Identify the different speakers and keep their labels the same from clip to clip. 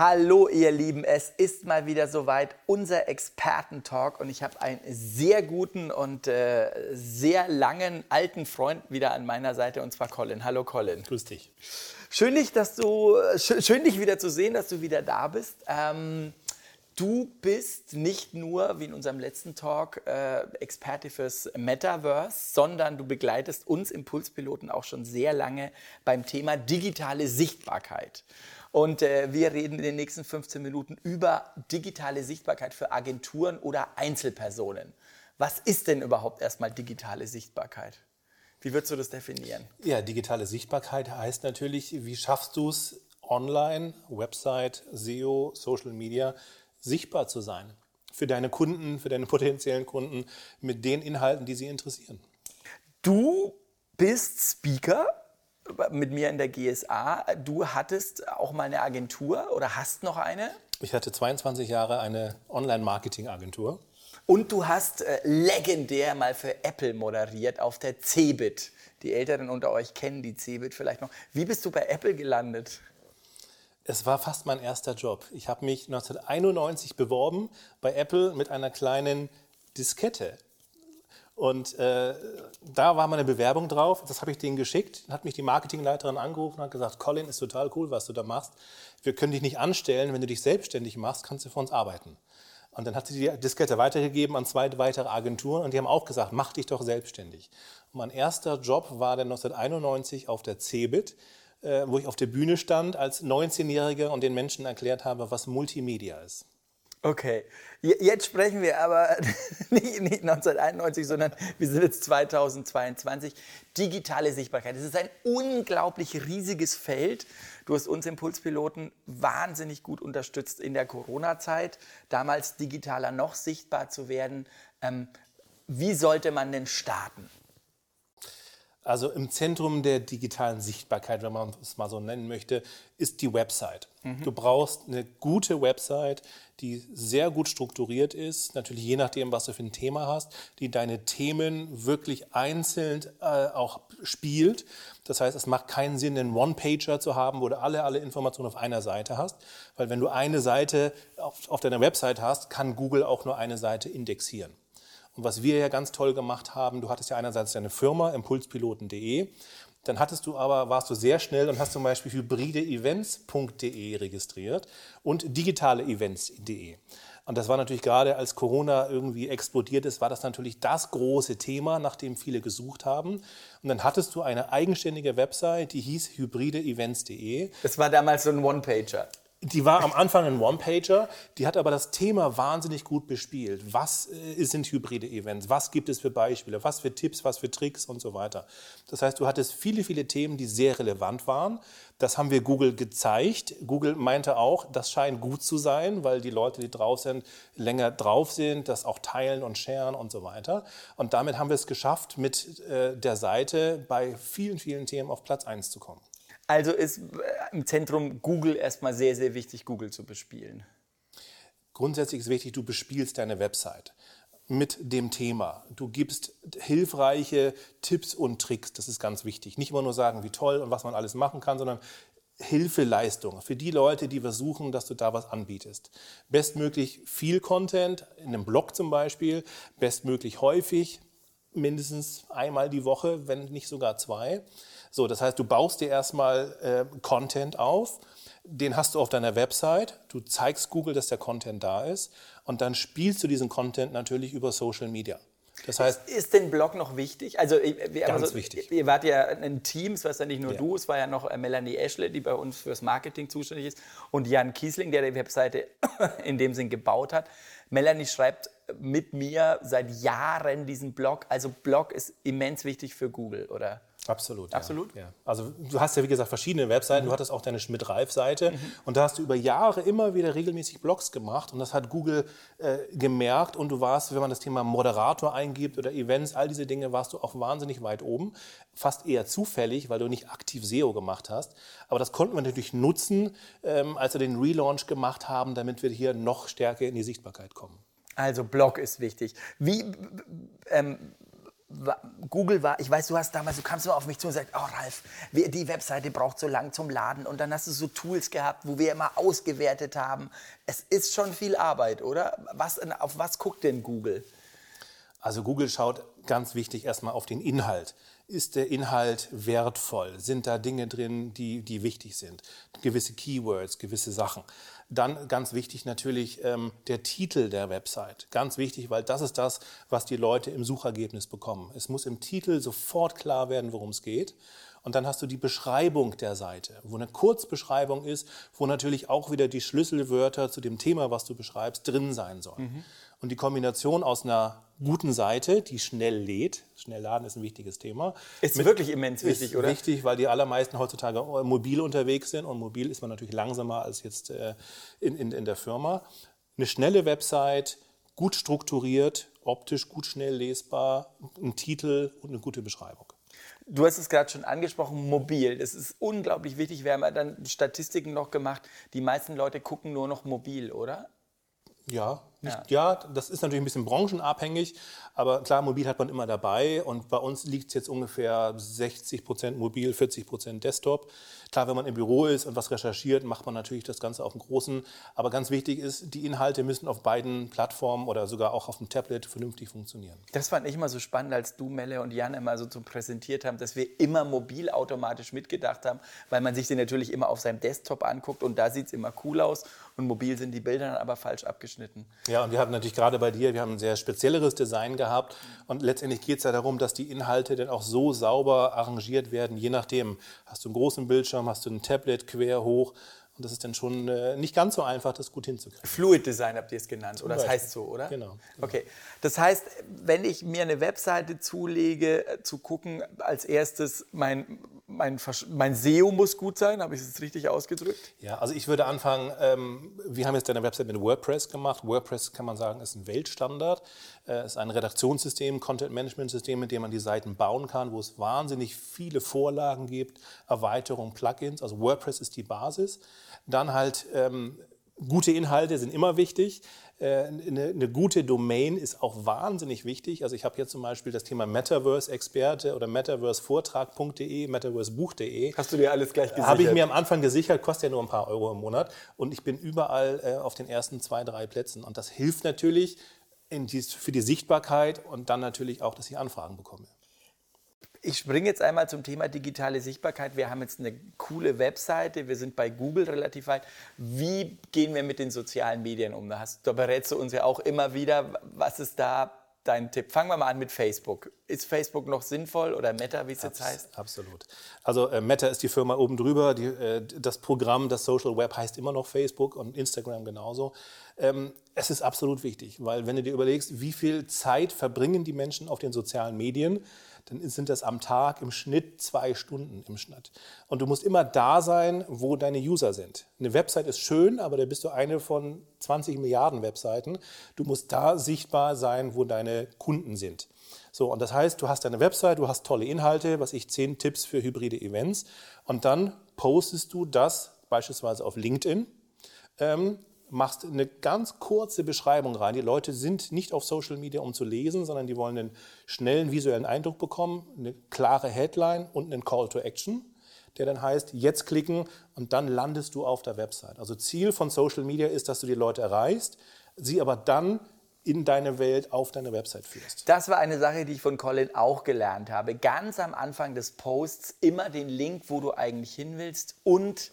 Speaker 1: Hallo ihr Lieben, es ist mal wieder soweit, unser Expertentalk und ich habe einen sehr guten und äh, sehr langen alten Freund wieder an meiner Seite und zwar Colin. Hallo Colin.
Speaker 2: Grüß dich.
Speaker 1: Schön dich, dass du, schön, schön dich wieder zu sehen, dass du wieder da bist. Ähm, du bist nicht nur, wie in unserem letzten Talk, äh, Experte fürs Metaverse, sondern du begleitest uns Impulspiloten auch schon sehr lange beim Thema digitale Sichtbarkeit. Und äh, wir reden in den nächsten 15 Minuten über digitale Sichtbarkeit für Agenturen oder Einzelpersonen. Was ist denn überhaupt erstmal digitale Sichtbarkeit? Wie würdest du das definieren?
Speaker 2: Ja, digitale Sichtbarkeit heißt natürlich, wie schaffst du es online, Website, SEO, Social Media, sichtbar zu sein? Für deine Kunden, für deine potenziellen Kunden mit den Inhalten, die sie interessieren.
Speaker 1: Du bist Speaker mit mir in der GSA. Du hattest auch mal eine Agentur oder hast noch eine?
Speaker 2: Ich hatte 22 Jahre eine Online-Marketing-Agentur.
Speaker 1: Und du hast äh, legendär mal für Apple moderiert auf der Cebit. Die Älteren unter euch kennen die Cebit vielleicht noch. Wie bist du bei Apple gelandet?
Speaker 2: Es war fast mein erster Job. Ich habe mich 1991 beworben bei Apple mit einer kleinen Diskette. Und äh, da war meine Bewerbung drauf. Das habe ich denen geschickt. Hat mich die Marketingleiterin angerufen und hat gesagt, Colin, ist total cool, was du da machst. Wir können dich nicht anstellen. Wenn du dich selbstständig machst, kannst du für uns arbeiten. Und dann hat sie die Diskette weitergegeben an zwei weitere Agenturen und die haben auch gesagt, mach dich doch selbstständig. Und mein erster Job war dann 1991 auf der Cebit, äh, wo ich auf der Bühne stand als 19-Jähriger und den Menschen erklärt habe, was Multimedia ist.
Speaker 1: Okay, jetzt sprechen wir aber nicht, nicht 1991, sondern wir sind jetzt 2022. Digitale Sichtbarkeit. Es ist ein unglaublich riesiges Feld. Du hast uns Impulspiloten wahnsinnig gut unterstützt in der Corona-Zeit, damals digitaler noch sichtbar zu werden. Ähm, wie sollte man denn starten?
Speaker 2: Also im Zentrum der digitalen Sichtbarkeit, wenn man es mal so nennen möchte, ist die Website. Mhm. Du brauchst eine gute Website, die sehr gut strukturiert ist, natürlich je nachdem, was du für ein Thema hast, die deine Themen wirklich einzeln äh, auch spielt. Das heißt, es macht keinen Sinn, einen One-Pager zu haben, wo du alle, alle Informationen auf einer Seite hast, weil wenn du eine Seite auf, auf deiner Website hast, kann Google auch nur eine Seite indexieren. Was wir ja ganz toll gemacht haben, du hattest ja einerseits deine Firma, impulspiloten.de, dann hattest du aber, warst du sehr schnell und hast zum Beispiel hybrideevents.de registriert und digitaleevents.de. Und das war natürlich gerade, als Corona irgendwie explodiert ist, war das natürlich das große Thema, nach dem viele gesucht haben. Und dann hattest du eine eigenständige Website, die hieß hybrideevents.de.
Speaker 1: Das war damals so ein One-Pager.
Speaker 2: Die war am Anfang ein One-Pager, die hat aber das Thema wahnsinnig gut bespielt. Was äh, sind hybride Events? Was gibt es für Beispiele? Was für Tipps, was für Tricks und so weiter? Das heißt, du hattest viele, viele Themen, die sehr relevant waren. Das haben wir Google gezeigt. Google meinte auch, das scheint gut zu sein, weil die Leute, die drauf sind, länger drauf sind, das auch teilen und sharen und so weiter. Und damit haben wir es geschafft, mit äh, der Seite bei vielen, vielen Themen auf Platz 1 zu kommen.
Speaker 1: Also ist äh, im Zentrum Google erstmal sehr, sehr wichtig, Google zu bespielen.
Speaker 2: Grundsätzlich ist wichtig, du bespielst deine Website mit dem Thema. Du gibst hilfreiche Tipps und Tricks, das ist ganz wichtig. Nicht immer nur sagen, wie toll und was man alles machen kann, sondern Hilfeleistung für die Leute, die versuchen, dass du da was anbietest. Bestmöglich viel Content, in einem Blog zum Beispiel, bestmöglich häufig, mindestens einmal die Woche, wenn nicht sogar zwei. So, das heißt, du baust dir erstmal äh, Content auf, den hast du auf deiner Website, du zeigst Google, dass der Content da ist und dann spielst du diesen Content natürlich über Social Media.
Speaker 1: Das heißt, ist, ist den Blog noch wichtig? Also,
Speaker 2: wir, ganz also, wichtig.
Speaker 1: Ihr wart ja ein Team, es war ja nicht nur ja. du, es war ja noch äh, Melanie Ashley, die bei uns fürs Marketing zuständig ist, und Jan Kiesling, der die Webseite in dem Sinn gebaut hat. Melanie schreibt mit mir seit Jahren diesen Blog. Also Blog ist immens wichtig für Google, oder?
Speaker 2: Absolut.
Speaker 1: Absolut?
Speaker 2: Ja. Also du hast ja, wie gesagt, verschiedene Webseiten. Du hattest auch deine Schmidt-Reif-Seite. Und da hast du über Jahre immer wieder regelmäßig Blogs gemacht. Und das hat Google äh, gemerkt. Und du warst, wenn man das Thema Moderator eingibt oder Events, all diese Dinge, warst du auch wahnsinnig weit oben. Fast eher zufällig, weil du nicht aktiv SEO gemacht hast. Aber das konnten wir natürlich nutzen, ähm, als wir den Relaunch gemacht haben, damit wir hier noch stärker in die Sichtbarkeit kommen.
Speaker 1: Also Blog ist wichtig. Wie ähm, Google war, ich weiß, du hast damals, du kamst immer auf mich zu und sagst, oh Ralf, die Webseite braucht so lang zum Laden und dann hast du so Tools gehabt, wo wir immer ausgewertet haben. Es ist schon viel Arbeit, oder? Was, auf was guckt denn Google?
Speaker 2: Also Google schaut ganz wichtig erstmal auf den Inhalt. Ist der Inhalt wertvoll? Sind da Dinge drin, die, die wichtig sind? Gewisse Keywords, gewisse Sachen. Dann ganz wichtig natürlich ähm, der Titel der Website. Ganz wichtig, weil das ist das, was die Leute im Suchergebnis bekommen. Es muss im Titel sofort klar werden, worum es geht. Und dann hast du die Beschreibung der Seite, wo eine Kurzbeschreibung ist, wo natürlich auch wieder die Schlüsselwörter zu dem Thema, was du beschreibst, drin sein sollen. Und die Kombination aus einer guten Seite, die schnell lädt, schnell laden ist ein wichtiges Thema.
Speaker 1: Ist wirklich immens wichtig,
Speaker 2: ist
Speaker 1: oder?
Speaker 2: wichtig, weil die allermeisten heutzutage mobil unterwegs sind und mobil ist man natürlich langsamer als jetzt äh, in, in, in der Firma. Eine schnelle Website, gut strukturiert, optisch gut schnell lesbar, ein Titel und eine gute Beschreibung.
Speaker 1: Du hast es gerade schon angesprochen, mobil. Das ist unglaublich wichtig. Wir haben ja dann Statistiken noch gemacht. Die meisten Leute gucken nur noch mobil, oder?
Speaker 2: Ja, nicht, ja. das ist natürlich ein bisschen branchenabhängig, aber klar, mobil hat man immer dabei und bei uns liegt es jetzt ungefähr 60 Prozent mobil, 40 Prozent Desktop. Klar, wenn man im Büro ist und was recherchiert, macht man natürlich das Ganze auf dem großen, aber ganz wichtig ist, die Inhalte müssen auf beiden Plattformen oder sogar auch auf dem Tablet vernünftig funktionieren.
Speaker 1: Das fand ich immer so spannend, als du, Melle und Jan immer so zum präsentiert haben, dass wir immer mobil automatisch mitgedacht haben, weil man sich sie natürlich immer auf seinem Desktop anguckt und da sieht es immer cool aus und mobil sind die Bilder dann aber falsch abgeschnitten.
Speaker 2: Ja, und wir hatten natürlich gerade bei dir, wir haben ein sehr spezielleres Design gehabt und letztendlich geht es ja darum, dass die Inhalte dann auch so sauber arrangiert werden, je nachdem. Hast du einen großen Bildschirm, hast du ein Tablet quer hoch und das ist dann schon äh, nicht ganz so einfach, das gut hinzukriegen.
Speaker 1: Fluid Design habt ihr es genannt, oder das
Speaker 2: Beispiel.
Speaker 1: heißt so, oder?
Speaker 2: Genau,
Speaker 1: Okay, das heißt, wenn ich mir eine Webseite zulege, äh, zu gucken, als erstes, mein, mein, Versch- mein SEO muss gut sein, habe ich es jetzt richtig ausgedrückt?
Speaker 2: Ja, also ich würde anfangen, ähm, wir haben jetzt deine Website mit WordPress gemacht. WordPress kann man sagen, ist ein Weltstandard, äh, ist ein Redaktionssystem, Content-Management-System, mit dem man die Seiten bauen kann, wo es wahnsinnig viele Vorlagen gibt, Erweiterungen, Plugins. Also WordPress ist die Basis. Dann halt ähm, gute Inhalte sind immer wichtig. Äh, Eine, eine gute Domain ist auch wahnsinnig wichtig. Also ich habe hier zum Beispiel das Thema Metaverse-Experte oder metaversevortrag.de, metaversebuch.de.
Speaker 1: Hast du dir alles gleich gesichert?
Speaker 2: Habe ich mir am Anfang gesichert, kostet ja nur ein paar Euro im Monat. Und ich bin überall äh, auf den ersten zwei, drei Plätzen. Und das hilft natürlich dies, für die Sichtbarkeit und dann natürlich auch, dass ich Anfragen bekomme.
Speaker 1: Ich springe jetzt einmal zum Thema digitale Sichtbarkeit. Wir haben jetzt eine coole Webseite, wir sind bei Google relativ weit. Wie gehen wir mit den sozialen Medien um? Da, hast, da berätst du uns ja auch immer wieder. Was ist da dein Tipp? Fangen wir mal an mit Facebook. Ist Facebook noch sinnvoll oder Meta, wie es jetzt heißt?
Speaker 2: Absolut. Also äh, Meta ist die Firma oben drüber. Die, äh, das Programm, das Social Web heißt immer noch Facebook und Instagram genauso. Ähm, es ist absolut wichtig, weil wenn du dir überlegst, wie viel Zeit verbringen die Menschen auf den sozialen Medien, dann sind das am Tag im Schnitt zwei Stunden im Schnitt. Und du musst immer da sein, wo deine User sind. Eine Website ist schön, aber da bist du eine von 20 Milliarden Webseiten. Du musst da sichtbar sein, wo deine Kunden sind. So, und das heißt, du hast deine Website, du hast tolle Inhalte, was ich, zehn Tipps für hybride Events. Und dann postest du das beispielsweise auf LinkedIn, ähm, machst eine ganz kurze Beschreibung rein. Die Leute sind nicht auf Social Media, um zu lesen, sondern die wollen einen schnellen visuellen Eindruck bekommen, eine klare Headline und einen Call to Action, der dann heißt, jetzt klicken und dann landest du auf der Website. Also Ziel von Social Media ist, dass du die Leute erreichst, sie aber dann in deine Welt auf deine Website führst.
Speaker 1: Das war eine Sache, die ich von Colin auch gelernt habe. Ganz am Anfang des Posts immer den Link, wo du eigentlich hin willst und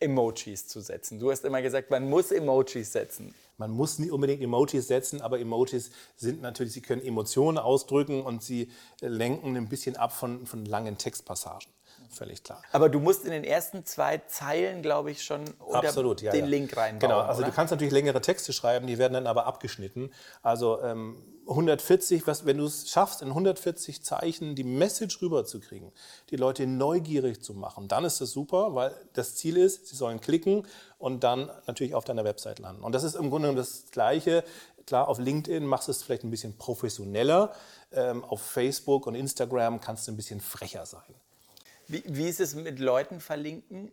Speaker 1: Emojis zu setzen. Du hast immer gesagt, man muss Emojis setzen.
Speaker 2: Man muss nicht unbedingt Emojis setzen, aber Emojis sind natürlich, sie können Emotionen ausdrücken und sie lenken ein bisschen ab von, von langen Textpassagen. Völlig klar.
Speaker 1: Aber du musst in den ersten zwei Zeilen, glaube ich, schon
Speaker 2: Absolut, ja,
Speaker 1: den
Speaker 2: ja.
Speaker 1: Link reinbauen.
Speaker 2: Genau, also
Speaker 1: oder?
Speaker 2: du kannst natürlich längere Texte schreiben, die werden dann aber abgeschnitten. Also ähm, 140, was, wenn du es schaffst, in 140 Zeichen die Message rüberzukriegen, die Leute neugierig zu machen, dann ist das super, weil das Ziel ist, sie sollen klicken und dann natürlich auf deiner Website landen. Und das ist im Grunde das Gleiche. Klar, auf LinkedIn machst du es vielleicht ein bisschen professioneller. Ähm, auf Facebook und Instagram kannst du ein bisschen frecher sein.
Speaker 1: Wie, wie ist es mit Leuten verlinken?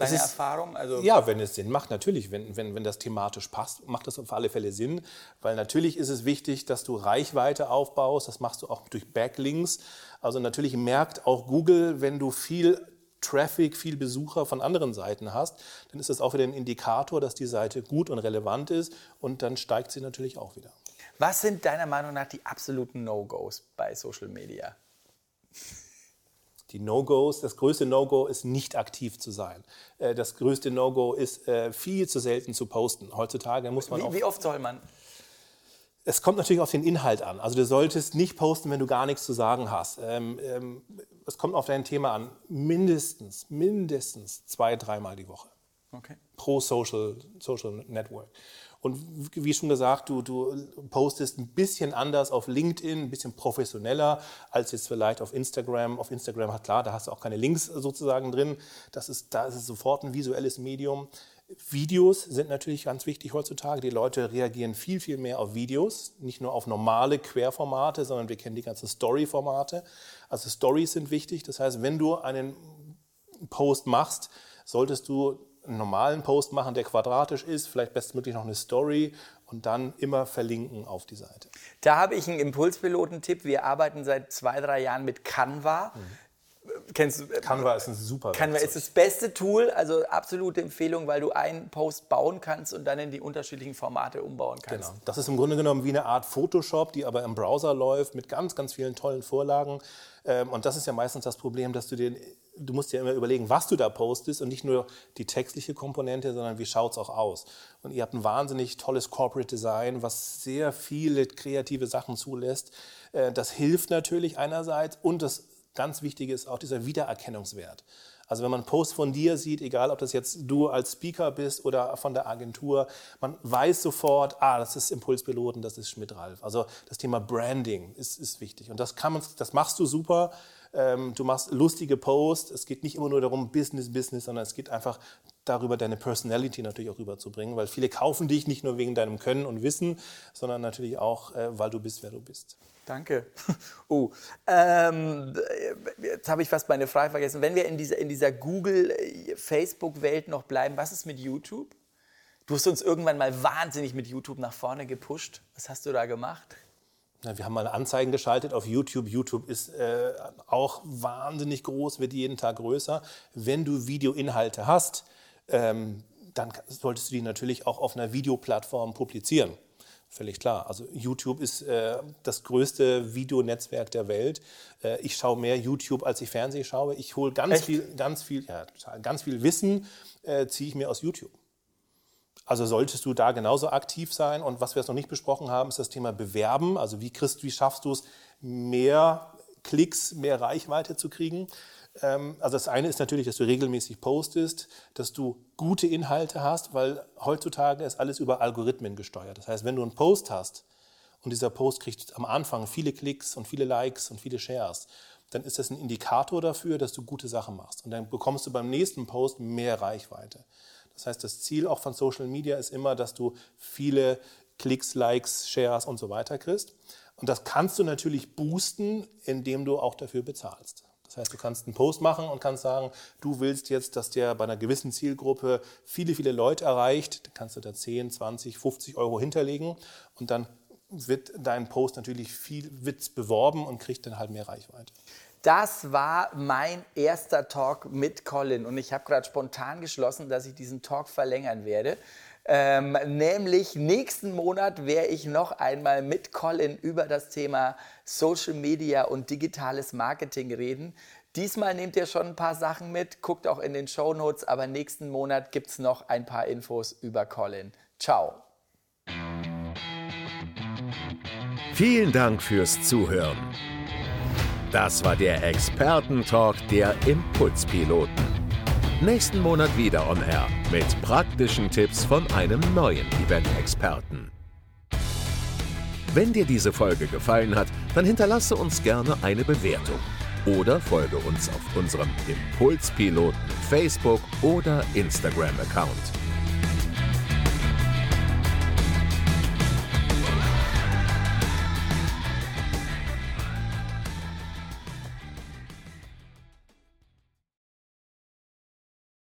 Speaker 1: Deine
Speaker 2: ist,
Speaker 1: Erfahrung?
Speaker 2: Also ja, wenn es Sinn macht, natürlich. Wenn, wenn, wenn das thematisch passt, macht das auf alle Fälle Sinn. Weil natürlich ist es wichtig, dass du Reichweite aufbaust. Das machst du auch durch Backlinks. Also natürlich merkt auch Google, wenn du viel Traffic, viel Besucher von anderen Seiten hast, dann ist das auch wieder ein Indikator, dass die Seite gut und relevant ist und dann steigt sie natürlich auch wieder.
Speaker 1: Was sind deiner Meinung nach die absoluten No-Gos bei Social Media?
Speaker 2: Die No-Gos, das größte No-Go ist nicht aktiv zu sein. Äh, das größte No-Go ist äh, viel zu selten zu posten. Heutzutage muss man
Speaker 1: wie,
Speaker 2: auch.
Speaker 1: Wie oft soll man?
Speaker 2: Es kommt natürlich auf den Inhalt an. Also du solltest nicht posten, wenn du gar nichts zu sagen hast. Ähm, ähm, es kommt auf dein Thema an. Mindestens, mindestens zwei, dreimal die Woche. Okay. Pro Social, Social Network. Und wie schon gesagt, du, du postest ein bisschen anders auf LinkedIn, ein bisschen professioneller als jetzt vielleicht auf Instagram. Auf Instagram hat klar, da hast du auch keine Links sozusagen drin. Das ist, da ist es sofort ein visuelles Medium. Videos sind natürlich ganz wichtig heutzutage. Die Leute reagieren viel, viel mehr auf Videos, nicht nur auf normale Querformate, sondern wir kennen die ganzen Story-Formate. Also Stories sind wichtig. Das heißt, wenn du einen Post machst, solltest du einen normalen Post machen, der quadratisch ist, vielleicht bestmöglich noch eine Story und dann immer verlinken auf die Seite.
Speaker 1: Da habe ich einen Impulspiloten-Tipp. Wir arbeiten seit zwei, drei Jahren mit Canva. Mhm.
Speaker 2: Kennst du, äh, Canva ist ein super
Speaker 1: Canva Werkzeug. ist das beste Tool, also absolute Empfehlung, weil du einen Post bauen kannst und dann in die unterschiedlichen Formate umbauen kannst.
Speaker 2: Genau. Das ist im Grunde genommen wie eine Art Photoshop, die aber im Browser läuft mit ganz, ganz vielen tollen Vorlagen. Ähm, und das ist ja meistens das Problem, dass du den du musst dir immer überlegen, was du da postest und nicht nur die textliche Komponente, sondern wie schaut es auch aus. Und ihr habt ein wahnsinnig tolles Corporate Design, was sehr viele kreative Sachen zulässt. Äh, das hilft natürlich einerseits und das ganz Wichtige ist auch dieser Wiedererkennungswert. Also wenn man einen Post von dir sieht, egal ob das jetzt du als Speaker bist oder von der Agentur, man weiß sofort, ah, das ist Impulspiloten, das ist Schmidt-Ralf. Also das Thema Branding ist, ist wichtig. Und das, kann man, das machst du super ähm, du machst lustige Posts. Es geht nicht immer nur darum, Business, Business, sondern es geht einfach darüber, deine Personality natürlich auch rüberzubringen, weil viele kaufen dich nicht nur wegen deinem Können und Wissen, sondern natürlich auch, äh, weil du bist, wer du bist.
Speaker 1: Danke. Oh, ähm, jetzt habe ich fast meine Frage vergessen. Wenn wir in dieser, in dieser Google-Facebook-Welt noch bleiben, was ist mit YouTube? Du hast uns irgendwann mal wahnsinnig mit YouTube nach vorne gepusht. Was hast du da gemacht?
Speaker 2: Wir haben mal Anzeigen geschaltet auf YouTube. YouTube ist äh, auch wahnsinnig groß, wird jeden Tag größer. Wenn du Videoinhalte hast, ähm, dann solltest du die natürlich auch auf einer Videoplattform publizieren. Völlig klar. Also YouTube ist äh, das größte Videonetzwerk der Welt. Äh, ich schaue mehr YouTube, als ich Fernsehen schaue. Ich hole ganz viel, ganz viel, ja, ganz viel Wissen, äh, ziehe ich mir aus YouTube. Also solltest du da genauso aktiv sein. Und was wir jetzt noch nicht besprochen haben, ist das Thema Bewerben. Also wie, kriegst, wie schaffst du es, mehr Klicks, mehr Reichweite zu kriegen? Ähm, also das eine ist natürlich, dass du regelmäßig postest, dass du gute Inhalte hast, weil heutzutage ist alles über Algorithmen gesteuert. Das heißt, wenn du einen Post hast und dieser Post kriegt am Anfang viele Klicks und viele Likes und viele Shares, dann ist das ein Indikator dafür, dass du gute Sachen machst. Und dann bekommst du beim nächsten Post mehr Reichweite. Das heißt, das Ziel auch von Social Media ist immer, dass du viele Klicks, Likes, Shares und so weiter kriegst. Und das kannst du natürlich boosten, indem du auch dafür bezahlst. Das heißt, du kannst einen Post machen und kannst sagen, du willst jetzt, dass der bei einer gewissen Zielgruppe viele, viele Leute erreicht. Dann kannst du da 10, 20, 50 Euro hinterlegen und dann wird dein Post natürlich viel Witz beworben und kriegt dann halt mehr Reichweite.
Speaker 1: Das war mein erster Talk mit Colin und ich habe gerade spontan geschlossen, dass ich diesen Talk verlängern werde. Ähm, nämlich nächsten Monat werde ich noch einmal mit Colin über das Thema Social Media und digitales Marketing reden. Diesmal nehmt ihr schon ein paar Sachen mit, guckt auch in den Show Notes, aber nächsten Monat gibt es noch ein paar Infos über Colin. Ciao.
Speaker 3: Vielen Dank fürs Zuhören. Das war der Expertentalk der Impulspiloten. Nächsten Monat wieder on Air mit praktischen Tipps von einem neuen Event-Experten. Wenn dir diese Folge gefallen hat, dann hinterlasse uns gerne eine Bewertung oder folge uns auf unserem Impulspiloten Facebook oder Instagram-Account.